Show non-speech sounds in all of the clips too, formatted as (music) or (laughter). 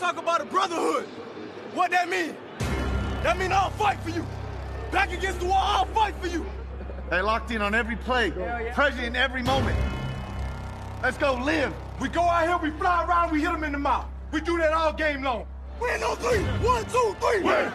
Let's talk about a brotherhood. What that mean? That mean I'll fight for you. Back against the wall, I'll fight for you. They locked in on every play, present in every moment. Let's go live. We go out here, we fly around, we hit them in the mouth. We do that all game long. Win on three. One, two, three. Win.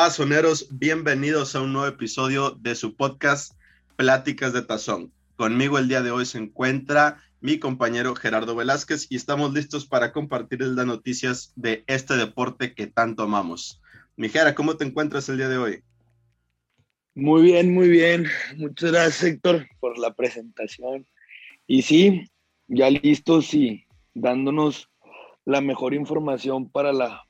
Tazoneros, bienvenidos a un nuevo episodio de su podcast Pláticas de Tazón. Conmigo el día de hoy se encuentra mi compañero Gerardo Velázquez y estamos listos para compartirles las noticias de este deporte que tanto amamos. Mi Gera, ¿cómo te encuentras el día de hoy? Muy bien, muy bien. Muchas gracias, Héctor, por la presentación. Y sí, ya listos y dándonos la mejor información para la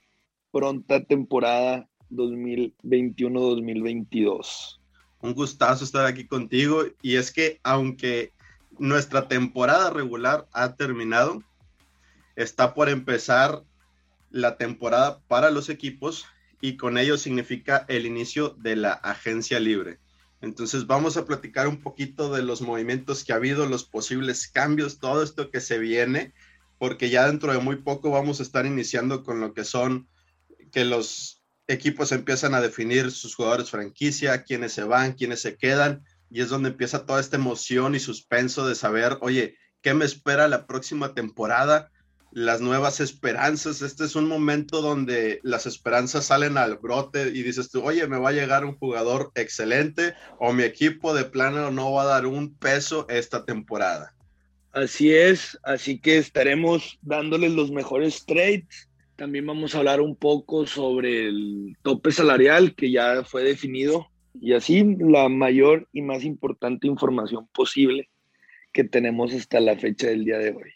pronta temporada 2021-2022. Un gustazo estar aquí contigo y es que aunque nuestra temporada regular ha terminado, está por empezar la temporada para los equipos y con ello significa el inicio de la agencia libre. Entonces vamos a platicar un poquito de los movimientos que ha habido, los posibles cambios, todo esto que se viene, porque ya dentro de muy poco vamos a estar iniciando con lo que son que los equipos empiezan a definir sus jugadores franquicia, quiénes se van, quiénes se quedan, y es donde empieza toda esta emoción y suspenso de saber, oye, ¿qué me espera la próxima temporada? Las nuevas esperanzas. Este es un momento donde las esperanzas salen al brote y dices tú, oye, me va a llegar un jugador excelente o mi equipo de plano no va a dar un peso esta temporada. Así es, así que estaremos dándoles los mejores trades también vamos a hablar un poco sobre el tope salarial que ya fue definido y así la mayor y más importante información posible que tenemos hasta la fecha del día de hoy.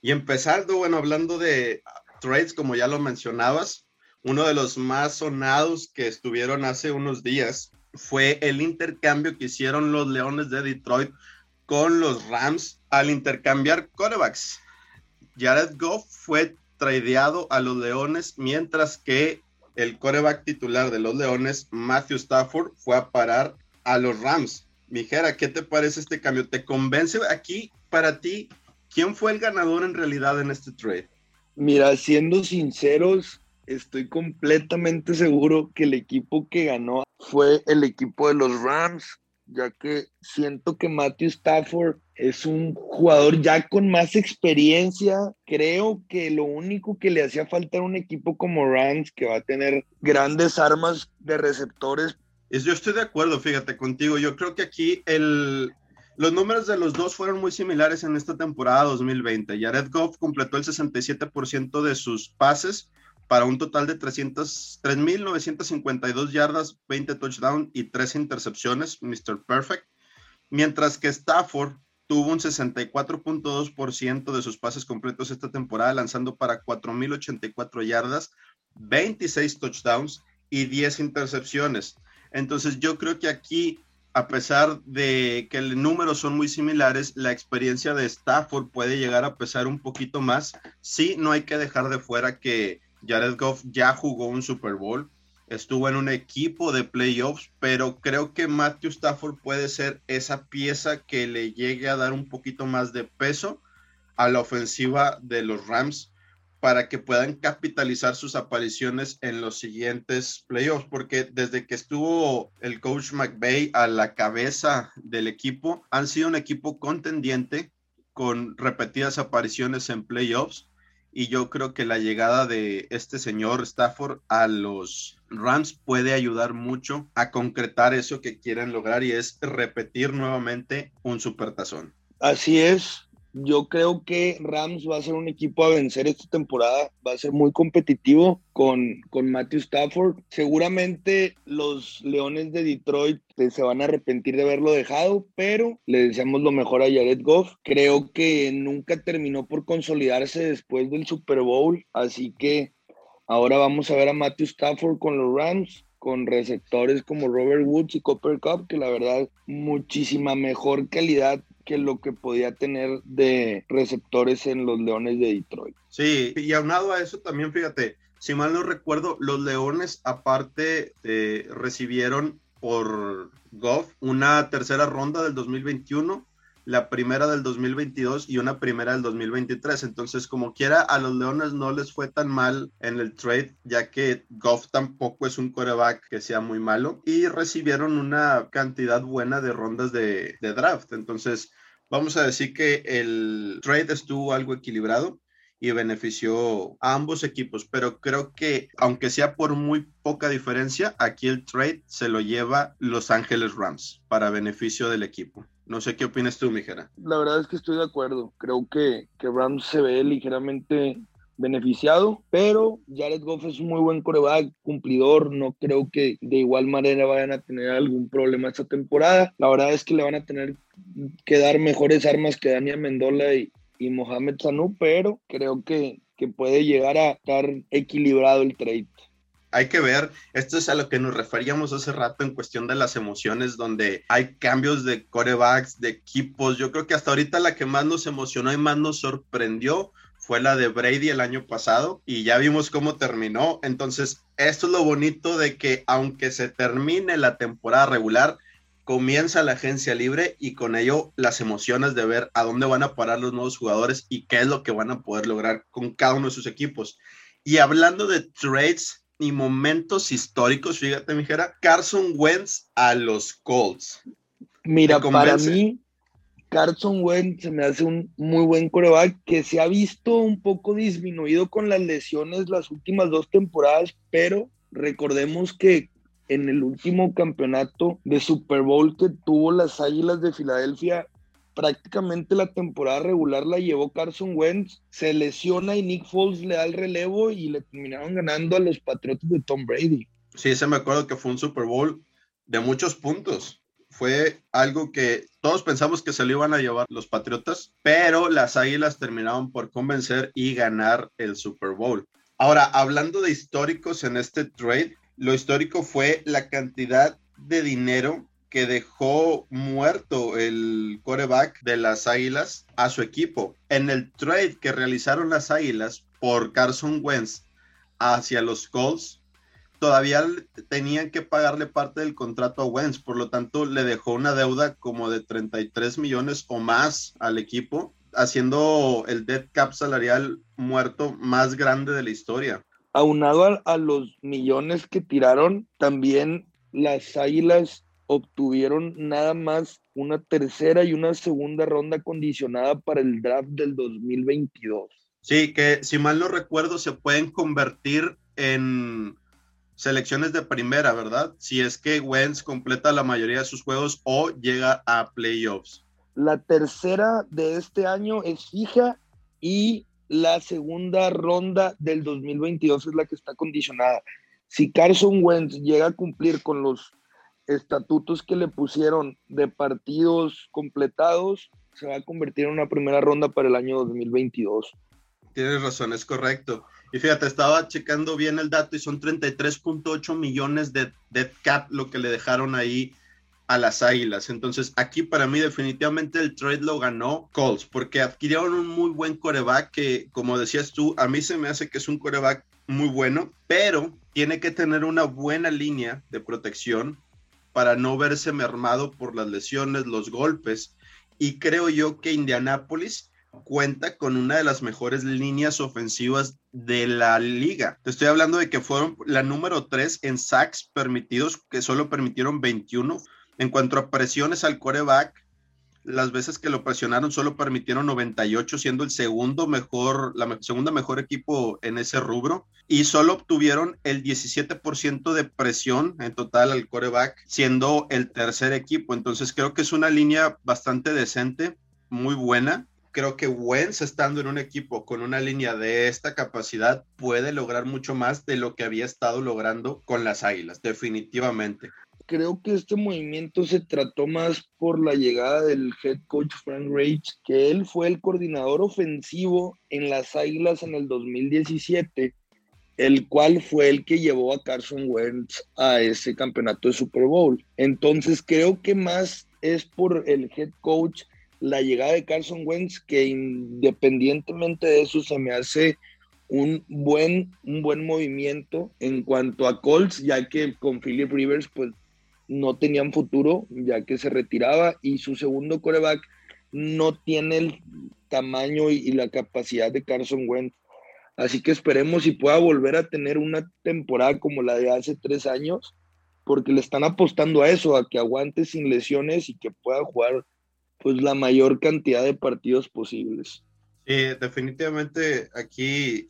Y empezando, bueno, hablando de trades, como ya lo mencionabas, uno de los más sonados que estuvieron hace unos días fue el intercambio que hicieron los Leones de Detroit con los Rams al intercambiar quarterbacks. Jared Goff fue tradeado a los Leones, mientras que el coreback titular de los Leones, Matthew Stafford, fue a parar a los Rams. Mijera, ¿qué te parece este cambio? ¿Te convence aquí para ti? ¿Quién fue el ganador en realidad en este trade? Mira, siendo sinceros, estoy completamente seguro que el equipo que ganó fue el equipo de los Rams ya que siento que Matthew Stafford es un jugador ya con más experiencia. Creo que lo único que le hacía falta era un equipo como Rams que va a tener grandes armas de receptores. Yo estoy de acuerdo, fíjate contigo. Yo creo que aquí el, los números de los dos fueron muy similares en esta temporada 2020. Jared Goff completó el 67% de sus pases para un total de 3.952 yardas, 20 touchdowns y 3 intercepciones, Mr. Perfect, mientras que Stafford tuvo un 64.2% de sus pases completos esta temporada, lanzando para 4.084 yardas, 26 touchdowns y 10 intercepciones. Entonces yo creo que aquí, a pesar de que el número son muy similares, la experiencia de Stafford puede llegar a pesar un poquito más. Sí, no hay que dejar de fuera que Jared Goff ya jugó un Super Bowl, estuvo en un equipo de playoffs, pero creo que Matthew Stafford puede ser esa pieza que le llegue a dar un poquito más de peso a la ofensiva de los Rams para que puedan capitalizar sus apariciones en los siguientes playoffs, porque desde que estuvo el coach McVay a la cabeza del equipo, han sido un equipo contendiente con repetidas apariciones en playoffs y yo creo que la llegada de este señor Stafford a los Rams puede ayudar mucho a concretar eso que quieren lograr y es repetir nuevamente un supertazón. Así es, yo creo que Rams va a ser un equipo a vencer esta temporada, va a ser muy competitivo con, con Matthew Stafford. Seguramente los Leones de Detroit se van a arrepentir de haberlo dejado, pero le deseamos lo mejor a Jared Goff. Creo que nunca terminó por consolidarse después del Super Bowl, así que ahora vamos a ver a Matthew Stafford con los Rams con receptores como Robert Woods y Copper Cup, que la verdad muchísima mejor calidad que lo que podía tener de receptores en los Leones de Detroit. Sí, y aunado a eso también, fíjate, si mal no recuerdo, los Leones aparte eh, recibieron por Goff una tercera ronda del 2021 la primera del 2022 y una primera del 2023. Entonces, como quiera, a los Leones no les fue tan mal en el trade, ya que Goff tampoco es un coreback que sea muy malo y recibieron una cantidad buena de rondas de, de draft. Entonces, vamos a decir que el trade estuvo algo equilibrado y benefició a ambos equipos, pero creo que aunque sea por muy poca diferencia, aquí el trade se lo lleva Los Ángeles Rams para beneficio del equipo. No sé qué opinas tú, Mijera. La verdad es que estoy de acuerdo. Creo que, que Rams se ve ligeramente beneficiado, pero Jared Goff es un muy buen coreback, cumplidor, no creo que de igual manera vayan a tener algún problema esta temporada. La verdad es que le van a tener que dar mejores armas que Daniel Mendola y, y Mohamed Sanu, pero creo que, que puede llegar a estar equilibrado el trade hay que ver, esto es a lo que nos referíamos hace rato en cuestión de las emociones, donde hay cambios de corebacks, de equipos. Yo creo que hasta ahorita la que más nos emocionó y más nos sorprendió fue la de Brady el año pasado y ya vimos cómo terminó. Entonces, esto es lo bonito de que aunque se termine la temporada regular, comienza la agencia libre y con ello las emociones de ver a dónde van a parar los nuevos jugadores y qué es lo que van a poder lograr con cada uno de sus equipos. Y hablando de trades, y momentos históricos, fíjate, mijera, Carson Wentz a los Colts. Mira, para mí, Carson Wentz se me hace un muy buen coreback que se ha visto un poco disminuido con las lesiones las últimas dos temporadas, pero recordemos que en el último campeonato de Super Bowl que tuvo las Águilas de Filadelfia, prácticamente la temporada regular la llevó Carson Wentz, se lesiona y Nick Foles le da el relevo y le terminaron ganando a los Patriotas de Tom Brady. Sí, se me acuerdo que fue un Super Bowl de muchos puntos. Fue algo que todos pensamos que se lo iban a llevar los Patriotas, pero las Águilas terminaron por convencer y ganar el Super Bowl. Ahora, hablando de históricos en este trade, lo histórico fue la cantidad de dinero que dejó muerto el coreback de las Águilas a su equipo. En el trade que realizaron las Águilas por Carson Wentz hacia los Colts, todavía tenían que pagarle parte del contrato a Wentz, por lo tanto le dejó una deuda como de 33 millones o más al equipo, haciendo el dead cap salarial muerto más grande de la historia. Aunado a, a los millones que tiraron, también las Águilas obtuvieron nada más una tercera y una segunda ronda condicionada para el draft del 2022. Sí, que si mal no recuerdo se pueden convertir en selecciones de primera, ¿verdad? Si es que Wentz completa la mayoría de sus juegos o llega a playoffs. La tercera de este año es fija y la segunda ronda del 2022 es la que está condicionada. Si Carson Wentz llega a cumplir con los estatutos que le pusieron de partidos completados, se va a convertir en una primera ronda para el año 2022. Tienes razón, es correcto. Y fíjate, estaba checando bien el dato y son 33.8 millones de, de cap lo que le dejaron ahí a las Águilas. Entonces, aquí para mí definitivamente el trade lo ganó Colts, porque adquirieron un muy buen coreback que, como decías tú, a mí se me hace que es un coreback muy bueno, pero tiene que tener una buena línea de protección para no verse mermado por las lesiones, los golpes. Y creo yo que Indianápolis cuenta con una de las mejores líneas ofensivas de la liga. Te estoy hablando de que fueron la número 3 en sacks permitidos, que solo permitieron 21. En cuanto a presiones al coreback, las veces que lo presionaron solo permitieron 98, siendo el segundo mejor, la segunda mejor equipo en ese rubro. Y solo obtuvieron el 17% de presión en total al coreback, siendo el tercer equipo. Entonces creo que es una línea bastante decente, muy buena. Creo que Wentz, estando en un equipo con una línea de esta capacidad, puede lograr mucho más de lo que había estado logrando con las Águilas, definitivamente creo que este movimiento se trató más por la llegada del head coach Frank Reich, que él fue el coordinador ofensivo en las Águilas en el 2017, el cual fue el que llevó a Carson Wentz a ese campeonato de Super Bowl. Entonces creo que más es por el head coach la llegada de Carson Wentz, que independientemente de eso se me hace un buen, un buen movimiento en cuanto a Colts, ya que con Philip Rivers pues no tenían futuro, ya que se retiraba, y su segundo coreback no tiene el tamaño y, la capacidad de Carson Wentz. Así que esperemos si pueda volver a tener una temporada como la de hace tres años, porque le están apostando a eso, a que aguante sin lesiones y que pueda jugar pues la mayor cantidad de partidos posibles. Sí, definitivamente aquí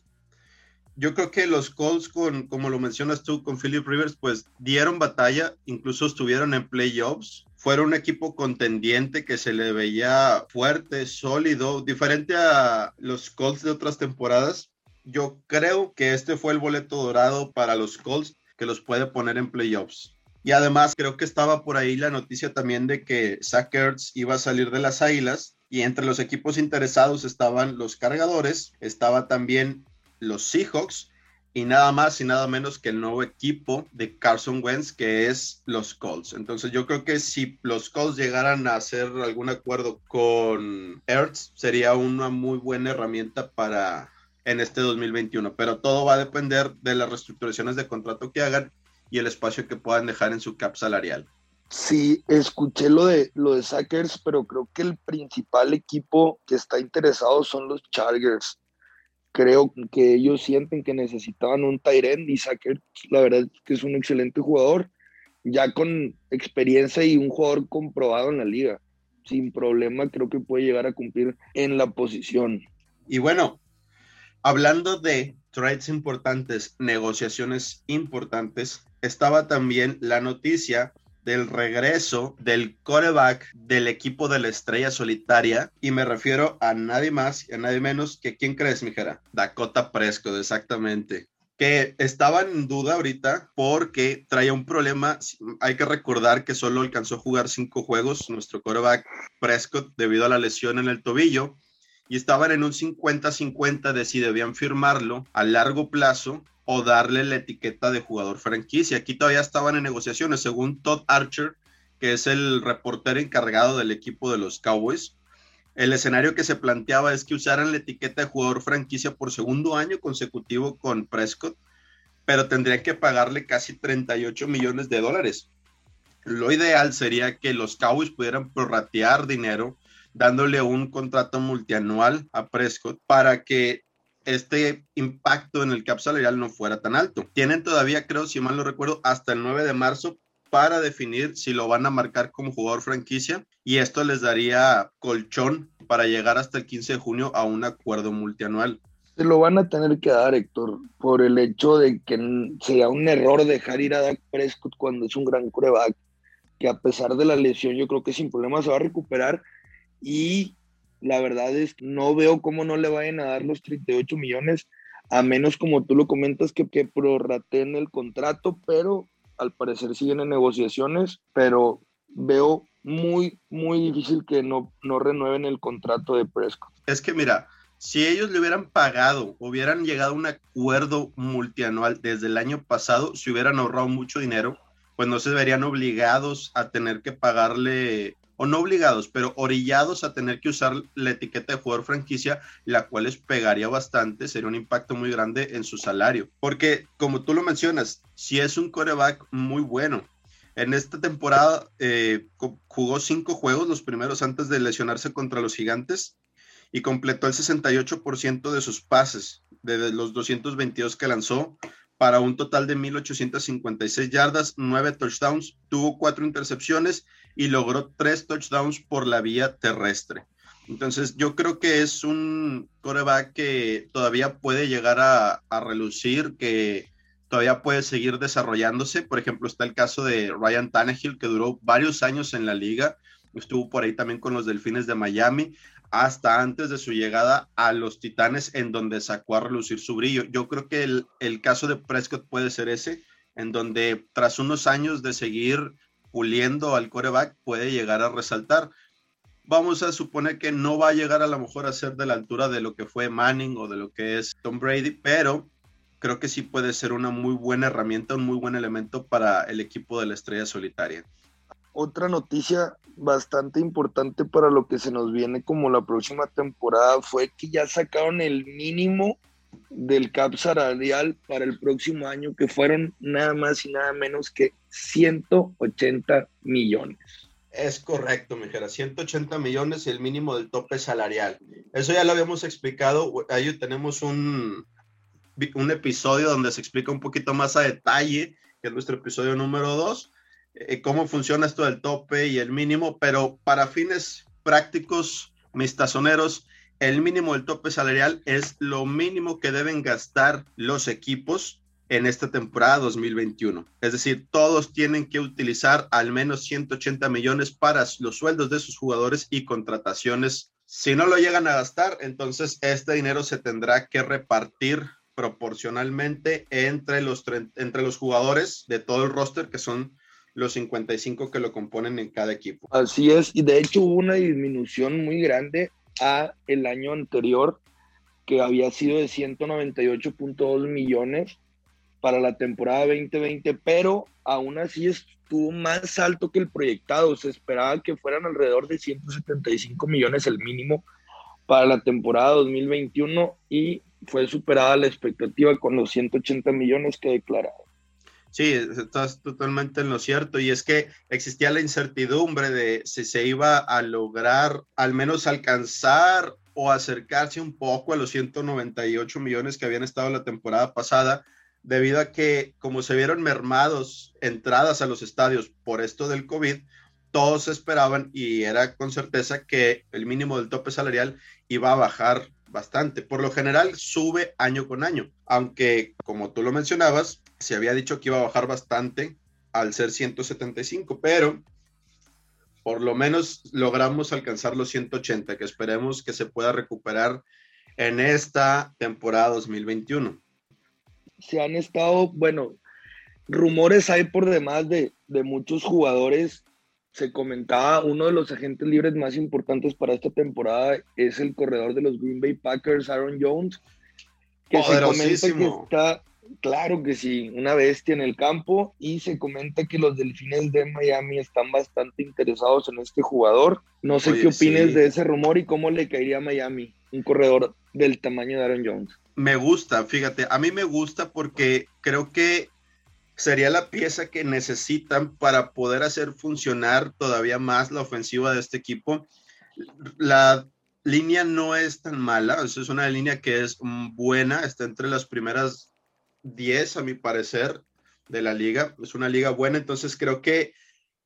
yo creo que los Colts, con, como lo mencionas tú, con Philip Rivers, pues dieron batalla, incluso estuvieron en playoffs. Fueron un equipo contendiente que se le veía fuerte, sólido, diferente a los Colts de otras temporadas. Yo creo que este fue el boleto dorado para los Colts que los puede poner en playoffs. Y además creo que estaba por ahí la noticia también de que Zach iba a salir de las Águilas y entre los equipos interesados estaban los cargadores, estaba también los Seahawks y nada más y nada menos que el nuevo equipo de Carson Wentz que es los Colts. Entonces yo creo que si los Colts llegaran a hacer algún acuerdo con Ertz sería una muy buena herramienta para en este 2021, pero todo va a depender de las reestructuraciones de contrato que hagan y el espacio que puedan dejar en su cap salarial. Sí, escuché lo de lo de Sackers, pero creo que el principal equipo que está interesado son los Chargers. Creo que ellos sienten que necesitaban un Tyrend y Sackers, la verdad es que es un excelente jugador, ya con experiencia y un jugador comprobado en la liga. Sin problema, creo que puede llegar a cumplir en la posición. Y bueno, hablando de trades importantes, negociaciones importantes, estaba también la noticia del regreso del coreback del equipo de la estrella solitaria y me refiero a nadie más y a nadie menos que quién crees, mijera? Dakota Prescott, exactamente. Que estaba en duda ahorita porque traía un problema. Hay que recordar que solo alcanzó a jugar cinco juegos nuestro coreback Prescott debido a la lesión en el tobillo y estaban en un 50-50 de si debían firmarlo a largo plazo o darle la etiqueta de jugador franquicia. Aquí todavía estaban en negociaciones, según Todd Archer, que es el reportero encargado del equipo de los Cowboys. El escenario que se planteaba es que usaran la etiqueta de jugador franquicia por segundo año consecutivo con Prescott, pero tendrían que pagarle casi 38 millones de dólares. Lo ideal sería que los Cowboys pudieran prorratear dinero dándole un contrato multianual a Prescott para que este impacto en el cap salarial no fuera tan alto. Tienen todavía, creo, si mal no recuerdo, hasta el 9 de marzo para definir si lo van a marcar como jugador franquicia y esto les daría colchón para llegar hasta el 15 de junio a un acuerdo multianual. Se lo van a tener que dar, Héctor, por el hecho de que sería un error dejar ir a Dak Prescott cuando es un gran coreback, que a pesar de la lesión yo creo que sin problema se va a recuperar y la verdad es no veo cómo no le vayan a dar los 38 millones, a menos como tú lo comentas que, que prorraten el contrato, pero al parecer siguen en negociaciones, pero veo muy, muy difícil que no, no renueven el contrato de Prescott. Es que mira, si ellos le hubieran pagado, hubieran llegado a un acuerdo multianual desde el año pasado, si hubieran ahorrado mucho dinero, pues no se verían obligados a tener que pagarle o no obligados, pero orillados a tener que usar la etiqueta de jugador franquicia, la cual les pegaría bastante, sería un impacto muy grande en su salario. Porque, como tú lo mencionas, si es un coreback muy bueno, en esta temporada eh, jugó cinco juegos, los primeros antes de lesionarse contra los gigantes, y completó el 68% de sus pases, de los 222 que lanzó, para un total de 1.856 yardas, 9 touchdowns, tuvo cuatro intercepciones y logró tres touchdowns por la vía terrestre. Entonces, yo creo que es un coreback que todavía puede llegar a, a, relucir, que todavía puede seguir desarrollándose. Por ejemplo, está el caso de Ryan Tannehill, que duró varios años en la liga. Estuvo por ahí también con los Delfines de Miami, hasta antes de su llegada a los Titanes, en donde sacó a relucir su brillo. Yo creo que el, el caso de Prescott puede ser ese, en donde tras unos años de seguir puliendo al coreback puede llegar a resaltar. Vamos a suponer que no va a llegar a lo mejor a ser de la altura de lo que fue Manning o de lo que es Tom Brady, pero creo que sí puede ser una muy buena herramienta, un muy buen elemento para el equipo de la estrella solitaria. Otra noticia bastante importante para lo que se nos viene como la próxima temporada fue que ya sacaron el mínimo del cap salarial para el próximo año, que fueron nada más y nada menos que 180 millones. Es correcto, Mijera, 180 millones y el mínimo del tope salarial. Eso ya lo habíamos explicado, ahí tenemos un, un episodio donde se explica un poquito más a detalle, que es nuestro episodio número 2, eh, cómo funciona esto del tope y el mínimo, pero para fines prácticos, mis tazoneros, el mínimo del tope salarial es lo mínimo que deben gastar los equipos en esta temporada 2021. Es decir, todos tienen que utilizar al menos 180 millones para los sueldos de sus jugadores y contrataciones. Si no lo llegan a gastar, entonces este dinero se tendrá que repartir proporcionalmente entre los, entre los jugadores de todo el roster, que son los 55 que lo componen en cada equipo. Así es, y de hecho hubo una disminución muy grande a el año anterior, que había sido de 198.2 millones para la temporada 2020, pero aún así estuvo más alto que el proyectado. Se esperaba que fueran alrededor de 175 millones el mínimo para la temporada 2021 y fue superada la expectativa con los 180 millones que declararon. Sí, estás totalmente en lo cierto. Y es que existía la incertidumbre de si se iba a lograr al menos alcanzar o acercarse un poco a los 198 millones que habían estado la temporada pasada, debido a que como se vieron mermados entradas a los estadios por esto del COVID, todos esperaban y era con certeza que el mínimo del tope salarial iba a bajar bastante. Por lo general sube año con año, aunque como tú lo mencionabas, se había dicho que iba a bajar bastante al ser 175, pero por lo menos logramos alcanzar los 180, que esperemos que se pueda recuperar en esta temporada 2021. Se han estado, bueno, rumores hay por demás de, de muchos jugadores. Se comentaba, uno de los agentes libres más importantes para esta temporada es el corredor de los Green Bay Packers, Aaron Jones, que se comenta que está Claro que sí, una bestia en el campo y se comenta que los delfines de Miami están bastante interesados en este jugador. No sé qué opines de ese rumor y cómo le caería a Miami un corredor del tamaño de Aaron Jones. Me gusta, fíjate, a mí me gusta porque creo que sería la pieza que necesitan para poder hacer funcionar todavía más la ofensiva de este equipo. La línea no es tan mala, es una línea que es buena, está entre las primeras 10, a mi parecer, de la liga. Es una liga buena, entonces creo que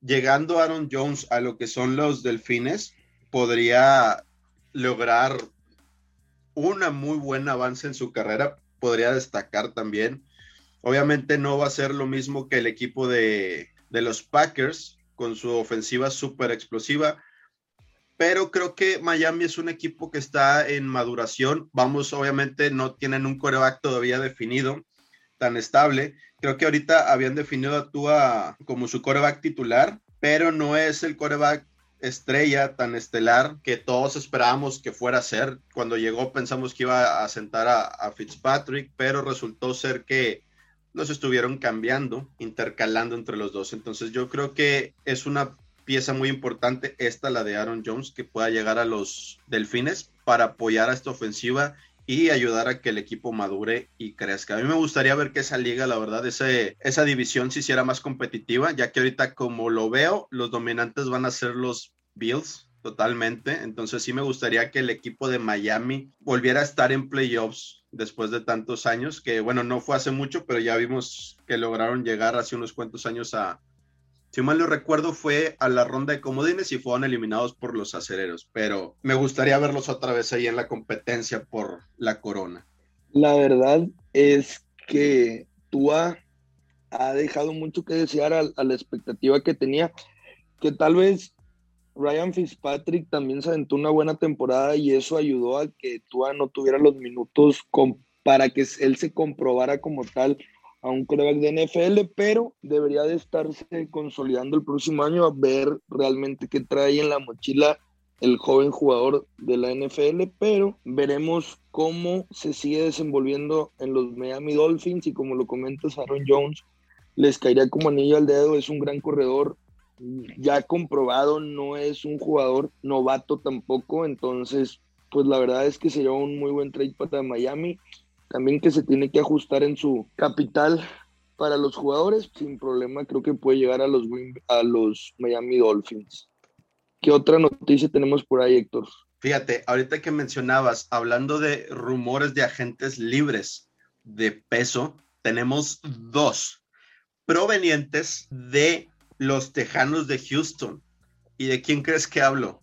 llegando Aaron Jones a lo que son los delfines, podría lograr una muy buen avance en su carrera, podría destacar también. Obviamente no va a ser lo mismo que el equipo de, de los Packers con su ofensiva súper explosiva, pero creo que Miami es un equipo que está en maduración. Vamos, obviamente no tienen un coreback todavía definido tan estable. Creo que ahorita habían definido a Tua como su coreback titular, pero no es el coreback estrella tan estelar que todos esperábamos que fuera a ser. Cuando llegó pensamos que iba a sentar a, Fitzpatrick, pero resultó ser que los estuvieron cambiando, intercalando entre los dos. Entonces yo creo que es una pieza muy importante esta, la de Aaron Jones, que pueda llegar a los Delfines para apoyar a esta ofensiva y ayudar a que el equipo madure y crezca. A mí me gustaría ver que esa liga, la verdad, esa división se hiciera más competitiva, ya que ahorita como lo veo, los dominantes van a ser los Bills totalmente. Entonces sí me gustaría que el equipo de Miami volviera a estar en playoffs después de tantos años, que bueno, no fue hace mucho, pero ya vimos que lograron llegar hace unos cuantos años a, si mal no recuerdo, fue a la ronda de comodines y fueron eliminados por los acereros, pero me gustaría verlos otra vez ahí en la competencia por la corona. La verdad es que Tua ha dejado mucho que desear a, la expectativa que tenía, que tal vez Ryan Fitzpatrick también se aventó una buena temporada y eso ayudó a que Tua no tuviera los minutos para que él se comprobara como tal a un coreback de NFL, pero debería de estarse consolidando el próximo año a ver realmente qué trae en la mochila el joven jugador de la NFL, pero veremos cómo se sigue desenvolviendo en los Miami Dolphins y como lo comentas Aaron Jones, les caería como anillo al dedo, es un gran corredor, ya comprobado, no es un jugador novato tampoco, entonces pues la verdad es que sería un muy buen trade para Miami. También que se tiene que ajustar en su capital para los jugadores, sin problema creo que puede llegar a los, a los Miami Dolphins. ¿Qué otra noticia tenemos por ahí, Héctor? Fíjate, ahorita que mencionabas, hablando de rumores de agentes libres de peso, tenemos dos provenientes de los Tejanos de Houston. ¿Y de quién crees que hablo?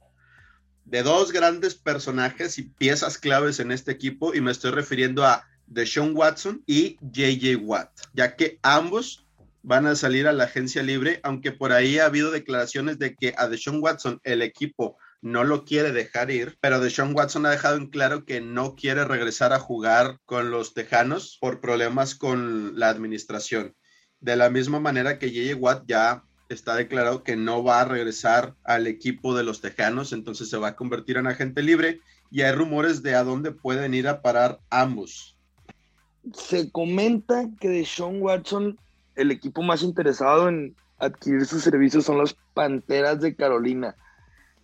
De dos grandes personajes y piezas claves en este equipo, y me estoy refiriendo a Deshaun Watson y JJ Watt, ya que ambos van a salir a la agencia libre, aunque por ahí ha habido declaraciones de que a Deshaun Watson el equipo no lo quiere dejar ir, pero Deshaun Watson ha dejado en claro que no quiere regresar a jugar con los Tejanos por problemas con la administración. De la misma manera que JJ Watt ya está declarado que no va a regresar al equipo de los Tejanos, entonces se va a convertir en agente libre y hay rumores de a dónde pueden ir a parar ambos. Se comenta que de Sean Watson, el equipo más interesado en adquirir sus servicios son las Panteras de Carolina,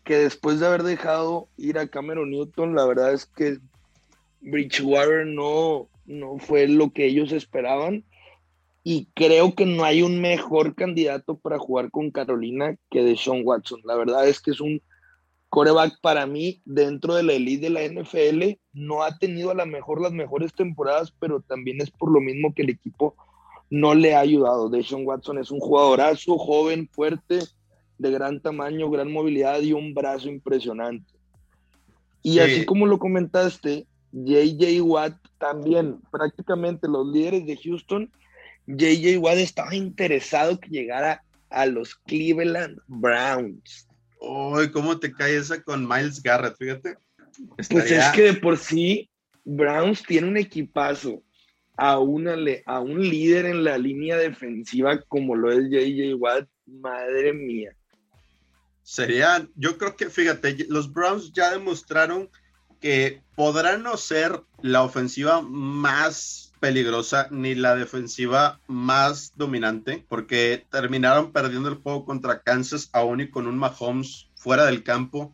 que después de haber dejado ir a Cameron Newton, la verdad es que Bridgewater no, no fue lo que ellos esperaban y creo que no hay un mejor candidato para jugar con Carolina que de Sean Watson. La verdad es que es un coreback para mí dentro de la elite de la NFL. No ha tenido a lo mejor las mejores temporadas, pero también es por lo mismo que el equipo no le ha ayudado. De Sean Watson es un jugadorazo, joven, fuerte, de gran tamaño, gran movilidad y un brazo impresionante. Y así como lo comentaste, JJ Watt también, prácticamente los líderes de Houston JJ Watt estaba interesado que llegara a los Cleveland Browns. Uy, ¿cómo te cae esa con Miles Garrett? Fíjate. Pues es que de por sí Browns tiene un equipazo a, una, a un líder en la línea defensiva como lo es JJ Watt. Madre mía. Sería, yo creo que, fíjate, los Browns ya demostraron que podrán no ser la ofensiva más peligrosa ni la defensiva más dominante, porque terminaron perdiendo el juego contra Kansas aún y con un Mahomes fuera del campo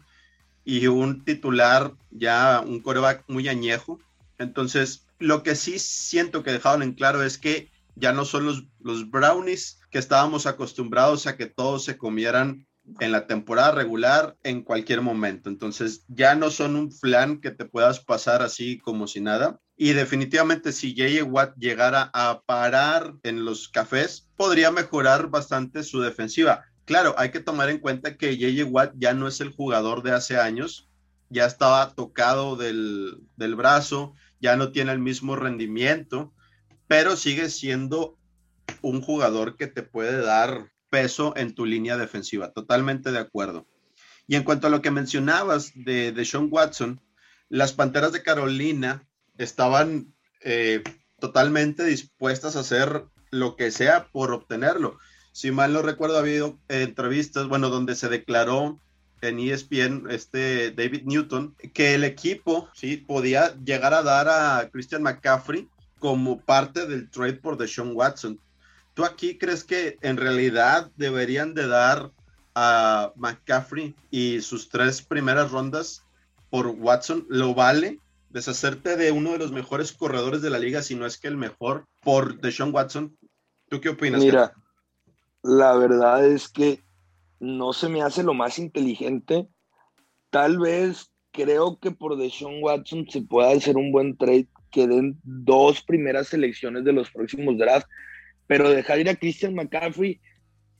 y un titular ya un coreback muy añejo. Entonces, lo que sí siento que dejaron en claro es que ya no son los, los brownies que estábamos acostumbrados a que todos se comieran en la temporada regular en cualquier momento. Entonces ya no son un flan que te puedas pasar así como si nada. Y definitivamente si J.J. Watt llegara a parar en los cafés, podría mejorar bastante su defensiva. Claro, hay que tomar en cuenta que J.J. Watt ya no es el jugador de hace años, ya estaba tocado del, del brazo, ya no tiene el mismo rendimiento, pero sigue siendo un jugador que te puede dar peso en tu línea defensiva. Totalmente de acuerdo. Y en cuanto a lo que mencionabas de, de Sean Watson, las Panteras de Carolina estaban eh, totalmente dispuestas a hacer lo que sea por obtenerlo. Si mal no recuerdo, ha habido entrevistas, bueno, donde se declaró en ESPN este David Newton que el equipo sí podía llegar a dar a Christian McCaffrey como parte del trade por Deshaun Watson. ¿Tú aquí crees que en realidad deberían de dar a McCaffrey y sus tres primeras rondas por Watson? ¿Lo vale? Deshacerte de uno de los mejores corredores de la liga, si no es que el mejor, por Deshaun Watson. ¿Tú qué opinas? Mira, la verdad es que no se me hace lo más inteligente. Tal vez creo que por Deshaun Watson se pueda hacer un buen trade que den dos primeras selecciones de los próximos drafts pero dejar ir a Christian McCaffrey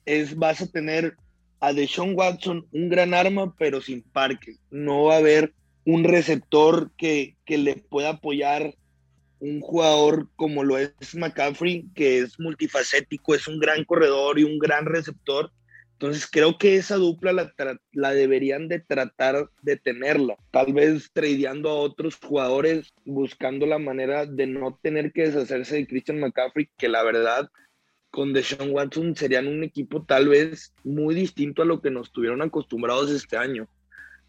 es, vas a tener a Deshaun Watson un gran arma, pero sin parque. No va a haber un receptor que, que le pueda apoyar un jugador como lo es McCaffrey, que es multifacético, es un gran corredor y un gran receptor. Entonces creo que esa dupla la, la, deberían de tratar de tenerla. Tal vez tradeando a otros jugadores, buscando la manera de no tener que deshacerse de Christian McCaffrey, que la verdad con Deshaun Watson serían un equipo tal vez muy distinto a lo que nos tuvieron acostumbrados este año.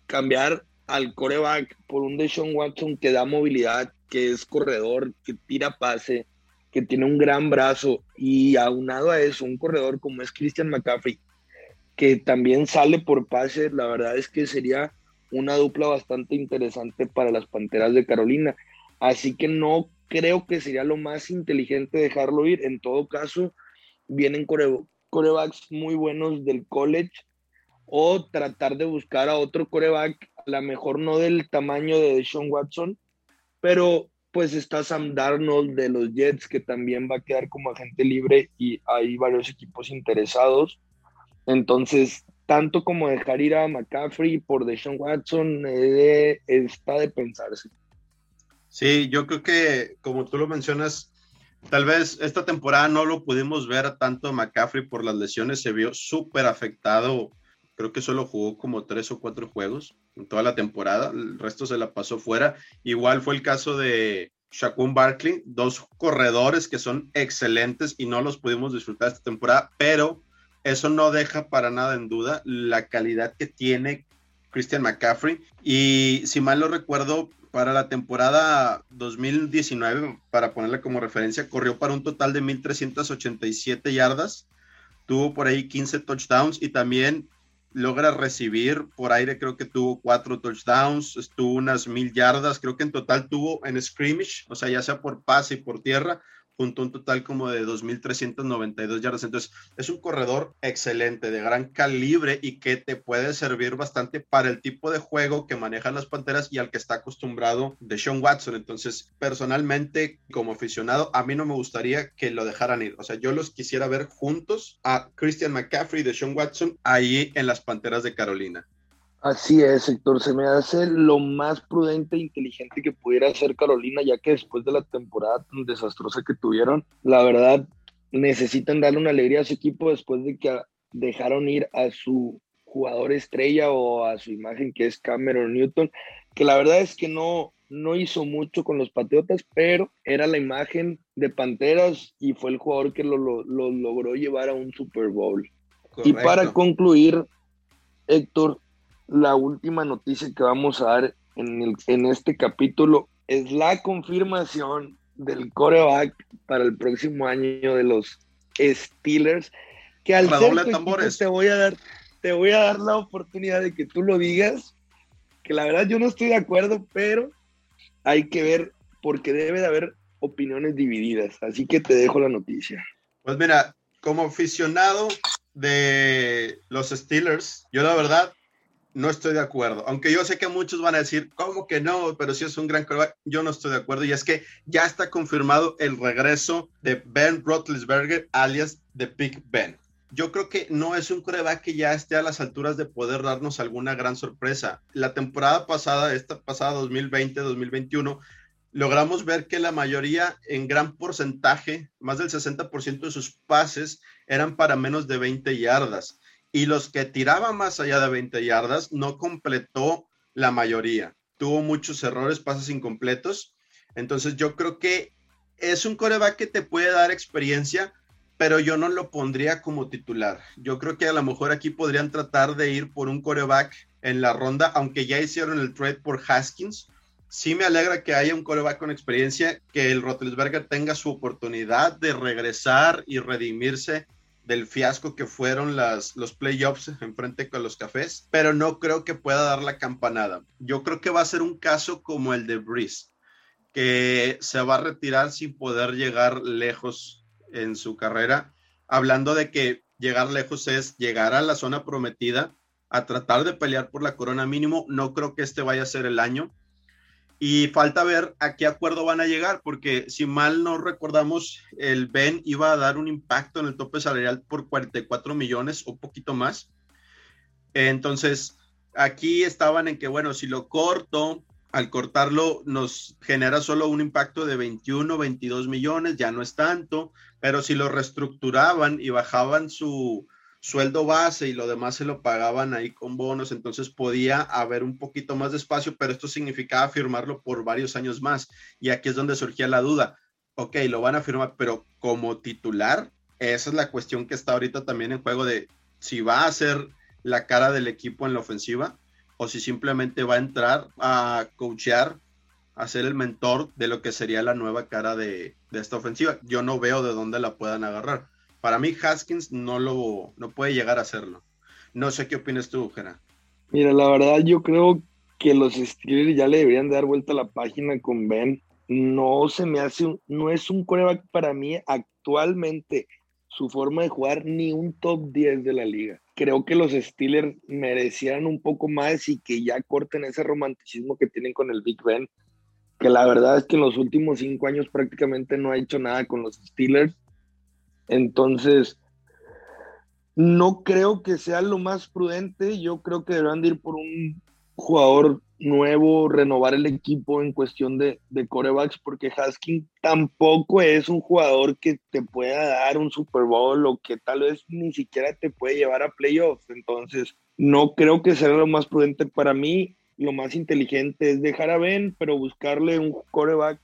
Cambiar al coreback por un Deshaun Watson que da movilidad, que es corredor, que tira pase, que tiene un gran brazo y aunado a eso, un corredor como es Christian McCaffrey, que también sale por pase, la verdad es que sería una dupla bastante interesante para las Panteras de Carolina. Así que no creo que sería lo más inteligente dejarlo ir. En todo caso, vienen corebacks muy buenos del college o tratar de buscar a otro coreback, a lo mejor no del tamaño de Sean Watson, pero pues está Sam Darnold de los Jets que también va a quedar como agente libre y hay varios equipos interesados. Entonces, tanto como dejar ir a McCaffrey por Deshaun Watson eh, está de pensarse. Sí, yo creo que como tú lo mencionas, tal vez esta temporada no lo pudimos ver tanto McCaffrey por las lesiones, se vio súper afectado. Creo que solo jugó como tres o cuatro juegos en toda la temporada, el resto se la pasó fuera. Igual fue el caso de Shaquem Barkley, dos corredores que son excelentes y no los pudimos disfrutar esta temporada, pero eso no deja para nada en duda la calidad que tiene Christian McCaffrey. Y si mal lo recuerdo, para la temporada 2019, para ponerla como referencia, corrió para un total de 1.387 yardas, tuvo por ahí 15 touchdowns y también logra recibir por aire, creo que tuvo cuatro touchdowns, estuvo unas mil yardas, creo que en total tuvo en scrimmage, o sea, ya sea por pase y por tierra, junto un total como de 2.392 yardas. Entonces, es un corredor excelente, de gran calibre y que te puede servir bastante para el tipo de juego que manejan las Panteras y al que está acostumbrado de Sean Watson. Entonces, personalmente, como aficionado, a mí no me gustaría que lo dejaran ir. O sea, yo los quisiera ver juntos a Christian McCaffrey de Sean Watson ahí en las Panteras de Carolina. Así es, Héctor. Se me hace lo más prudente e inteligente que pudiera hacer Carolina, ya que después de la temporada tan desastrosa que tuvieron, la verdad, necesitan darle una alegría a su equipo después de que dejaron ir a su jugador estrella o a su imagen que es Cameron Newton, que la verdad es que no, no hizo mucho con los Patriotas, pero era la imagen de Panteras y fue el jugador que lo, logró llevar a un Super Bowl. Y para concluir, Héctor, la última noticia que vamos a dar en, en este capítulo es la confirmación del coreback para el próximo año de los Steelers. Que al ser te voy a dar, te voy a dar la oportunidad de que tú lo digas. Que la verdad yo no estoy de acuerdo, pero hay que ver porque debe de haber opiniones divididas. Así que te dejo la noticia. Pues mira, como aficionado de los Steelers, yo la verdad no estoy de acuerdo. Aunque yo sé que muchos van a decir, ¿cómo que no? Pero si es un gran coreback, yo no estoy de acuerdo. Y es que ya está confirmado el regreso de Ben Roethlisberger, alias de Big Ben. Yo creo que no es un coreback que ya esté a las alturas de poder darnos alguna gran sorpresa. La temporada pasada, esta pasada 2020-2021, logramos ver que la mayoría, en gran porcentaje, más del 60% de sus pases eran para menos de 20 yardas y los que tiraban más allá de 20 yardas no completó la mayoría. Tuvo muchos errores, pases incompletos. Entonces yo creo que es un coreback que te puede dar experiencia, pero yo no lo pondría como titular. Yo creo que a lo mejor aquí podrían tratar de ir por un coreback en la ronda, aunque ya hicieron el trade por Haskins. Sí me alegra que haya un coreback con experiencia, que el Roethlisberger tenga su oportunidad de regresar y redimirse del fiasco que fueron las, los playoffs (laughs) enfrente con los cafés, pero no creo que pueda dar la campanada. Yo creo que va a ser un caso como el de Breeze, que se va a retirar sin poder llegar lejos en su carrera, hablando de que llegar lejos es llegar a la zona prometida, a tratar de pelear por la corona mínimo. No creo que este vaya a ser el año. Y falta ver a qué acuerdo van a llegar, porque si mal no recordamos, el Ben iba a dar un impacto en el tope salarial por 44 millones o poquito más. Entonces, aquí estaban en que, bueno, si lo corto, al cortarlo nos genera solo un impacto de 21, 22 millones, ya no es tanto, pero si lo reestructuraban y bajaban su, sueldo base y lo demás se lo pagaban ahí con bonos, entonces podía haber un poquito más de espacio, pero esto significaba firmarlo por varios años más. Y aquí es donde surgía la duda. Ok, lo van a firmar, pero como titular, esa es la cuestión que está ahorita también en juego de si va a ser la cara del equipo en la ofensiva o si simplemente va a entrar a coachear, a ser el mentor de lo que sería la nueva cara de, de esta ofensiva. Yo no veo de dónde la puedan agarrar para mí Haskins no lo no puede llegar a hacerlo. No sé qué opinas tú, Jera. Mira, la verdad yo creo que los Steelers ya le deberían dar vuelta a la página con Ben. No se me hace, no es un coreback para mí actualmente su forma de jugar ni un top 10 de la liga. Creo que los Steelers merecieran un poco más y que ya corten ese romanticismo que tienen con el Big Ben, que la verdad es que en los últimos cinco años prácticamente no ha hecho nada con los Steelers. Entonces, no creo que sea lo más prudente. Yo creo que deberán ir por un jugador nuevo, renovar el equipo en cuestión de, de corebacks, porque Haskins tampoco es un jugador que te pueda dar un Super Bowl o que tal vez ni siquiera te puede llevar a playoffs. Entonces, no creo que sea lo más prudente para mí. Lo más inteligente es dejar a Ben, pero buscarle un coreback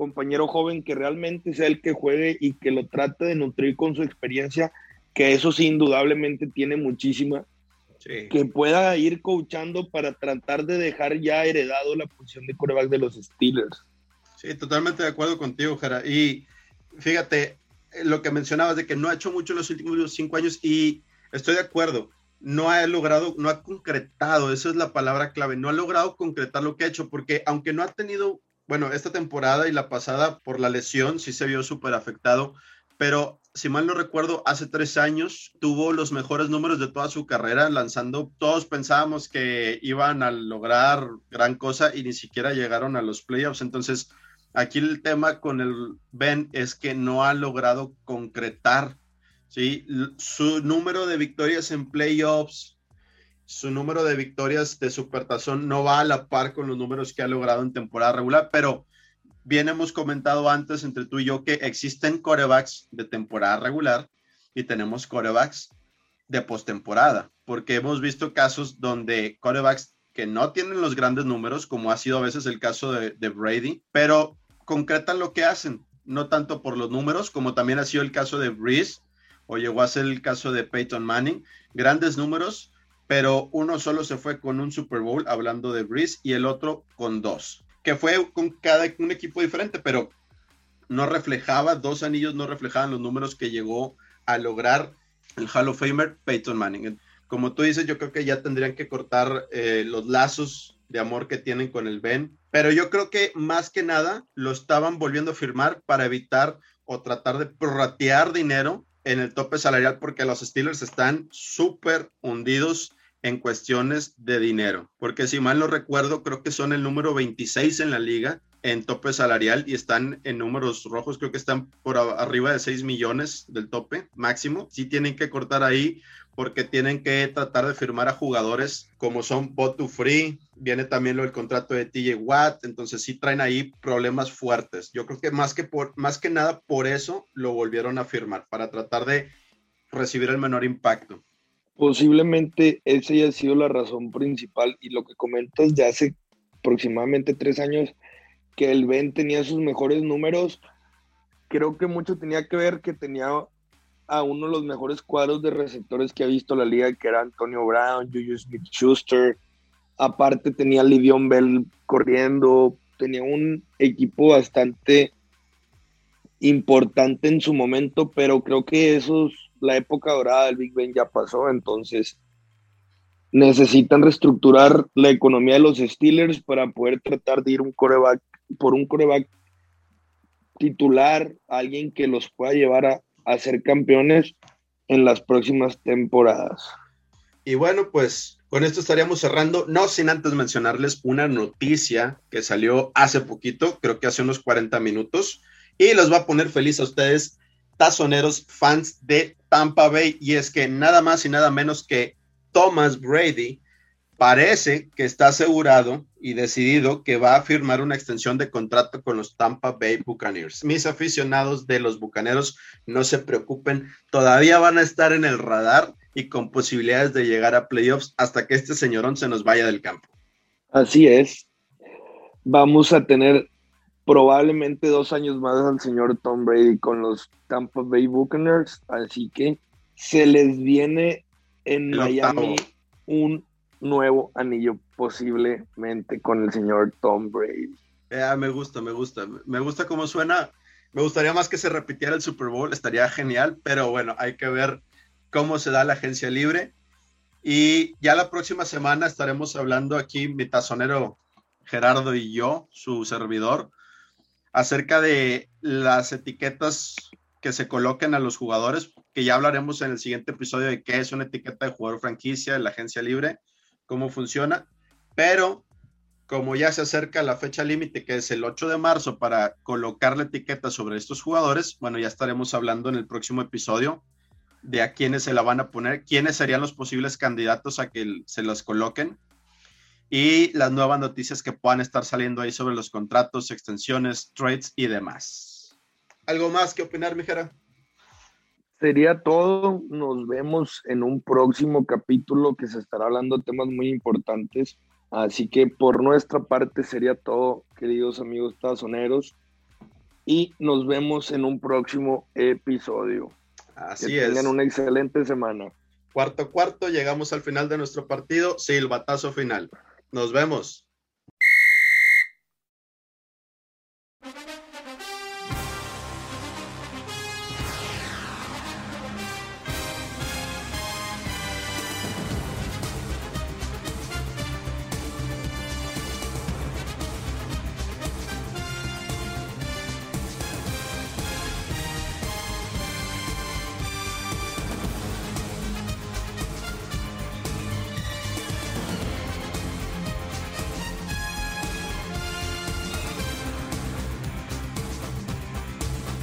compañero joven que realmente sea el que juegue y que lo trate de nutrir con su experiencia, que eso sí indudablemente tiene muchísima, que pueda ir coachando para tratar de dejar ya heredado la posición de coreback de los Steelers. Sí, totalmente de acuerdo contigo, Jara. Y fíjate, eh, lo que mencionabas de que no ha hecho mucho en los últimos cinco años y estoy de acuerdo, no ha logrado, no ha concretado, esa es la palabra clave, no ha logrado concretar lo que ha hecho, porque aunque no ha tenido, bueno, esta temporada y la pasada por la lesión sí se vio súper afectado, pero si mal no recuerdo, hace tres años tuvo los mejores números de toda su carrera lanzando. Todos pensábamos que iban a lograr gran cosa y ni siquiera llegaron a los playoffs. Entonces, aquí el tema con el Ben es que no ha logrado concretar ¿sí? su número de victorias en playoffs. Su número de victorias de supertazón no va a la par con los números que ha logrado en temporada regular, pero bien hemos comentado antes entre tú y yo que existen corebacks de temporada regular y tenemos corebacks de postemporada, porque hemos visto casos donde corebacks que no tienen los grandes números, como ha sido a veces el caso de, Brady, pero concretan lo que hacen, no tanto por los números, como también ha sido el caso de Breeze, o llegó a ser el caso de Peyton Manning, grandes números, pero uno solo se fue con un Super Bowl, hablando de Breeze, y el otro con dos que fue con cada un equipo diferente, pero no reflejaba, dos anillos no reflejaban los números que llegó a lograr el Hall of Famer Peyton Manning. Como tú dices, yo creo que ya tendrían que cortar eh, los lazos de amor que tienen con el Ben, pero yo creo que más que nada lo estaban volviendo a firmar para evitar o tratar de prorratear dinero en el tope salarial porque los Steelers están súper hundidos en cuestiones de dinero, porque si mal no recuerdo, creo que son el número 26 en la liga en tope salarial y están en números rojos, creo que están por arriba de 6 millones del tope máximo. Sí tienen que cortar ahí porque tienen que tratar de firmar a jugadores como son Botu Free, viene también lo del contrato de TJ Watt, entonces sí traen ahí problemas fuertes. Yo creo que más que por más que nada por eso lo volvieron a firmar para tratar de recibir el menor impacto. Posiblemente esa haya sido la razón principal y lo que comentas de hace aproximadamente tres años que el Ben tenía sus mejores números, creo que mucho tenía que ver que tenía a uno de los mejores cuadros de receptores que ha visto la liga, que era Antonio Brown, Juju Smith Schuster. Aparte tenía Livion Bell corriendo, tenía un equipo bastante importante en su momento, pero creo que esos la época dorada del Big Ben ya pasó, entonces necesitan reestructurar la economía de los Steelers para poder tratar de ir un coreback por un coreback titular, alguien que los pueda llevar a, a ser campeones en las próximas temporadas. Y bueno, pues con esto estaríamos cerrando, no sin antes mencionarles una noticia que salió hace poquito, creo que hace unos 40 minutos, y los va a poner feliz a ustedes tazoneros fans de Tampa Bay y es que nada más y nada menos que Thomas Brady parece que está asegurado y decidido que va a firmar una extensión de contrato con los Tampa Bay Buccaneers. Mis aficionados de los Bucaneros no se preocupen, todavía van a estar en el radar y con posibilidades de llegar a playoffs hasta que este señorón se nos vaya del campo. Así es. Vamos a tener probablemente dos años más al señor Tom Brady con los Tampa Bay Buccaneers, así que se les viene en Miami un nuevo anillo posiblemente con el señor Tom Brady. me gusta, me gusta, me gusta cómo suena. Me gustaría más que se repitiera el Super Bowl, estaría genial, pero bueno, hay que ver cómo se da la agencia libre. Y ya la próxima semana estaremos hablando aquí, mi tazonero Gerardo y yo, su servidor, acerca de las etiquetas que se coloquen a los jugadores, que ya hablaremos en el siguiente episodio de qué es una etiqueta de jugador franquicia, de la agencia libre, cómo funciona. Pero como ya se acerca la fecha límite, que es el 8 de marzo, para colocar la etiqueta sobre estos jugadores, bueno, ya estaremos hablando en el próximo episodio de a quiénes se la van a poner, quiénes serían los posibles candidatos a que se los coloquen y las nuevas noticias que puedan estar saliendo ahí sobre los contratos, extensiones, trades y demás. ¿Algo más que opinar, Mijera? Sería todo. Nos vemos en un próximo capítulo que se estará hablando de temas muy importantes Así que por nuestra parte sería todo, queridos amigos tazoneros. Y nos vemos en un próximo episodio. Así que tengan una excelente semana. Cuarto cuarto, llegamos al final de nuestro partido. Sí, el batazo final. Nos vemos.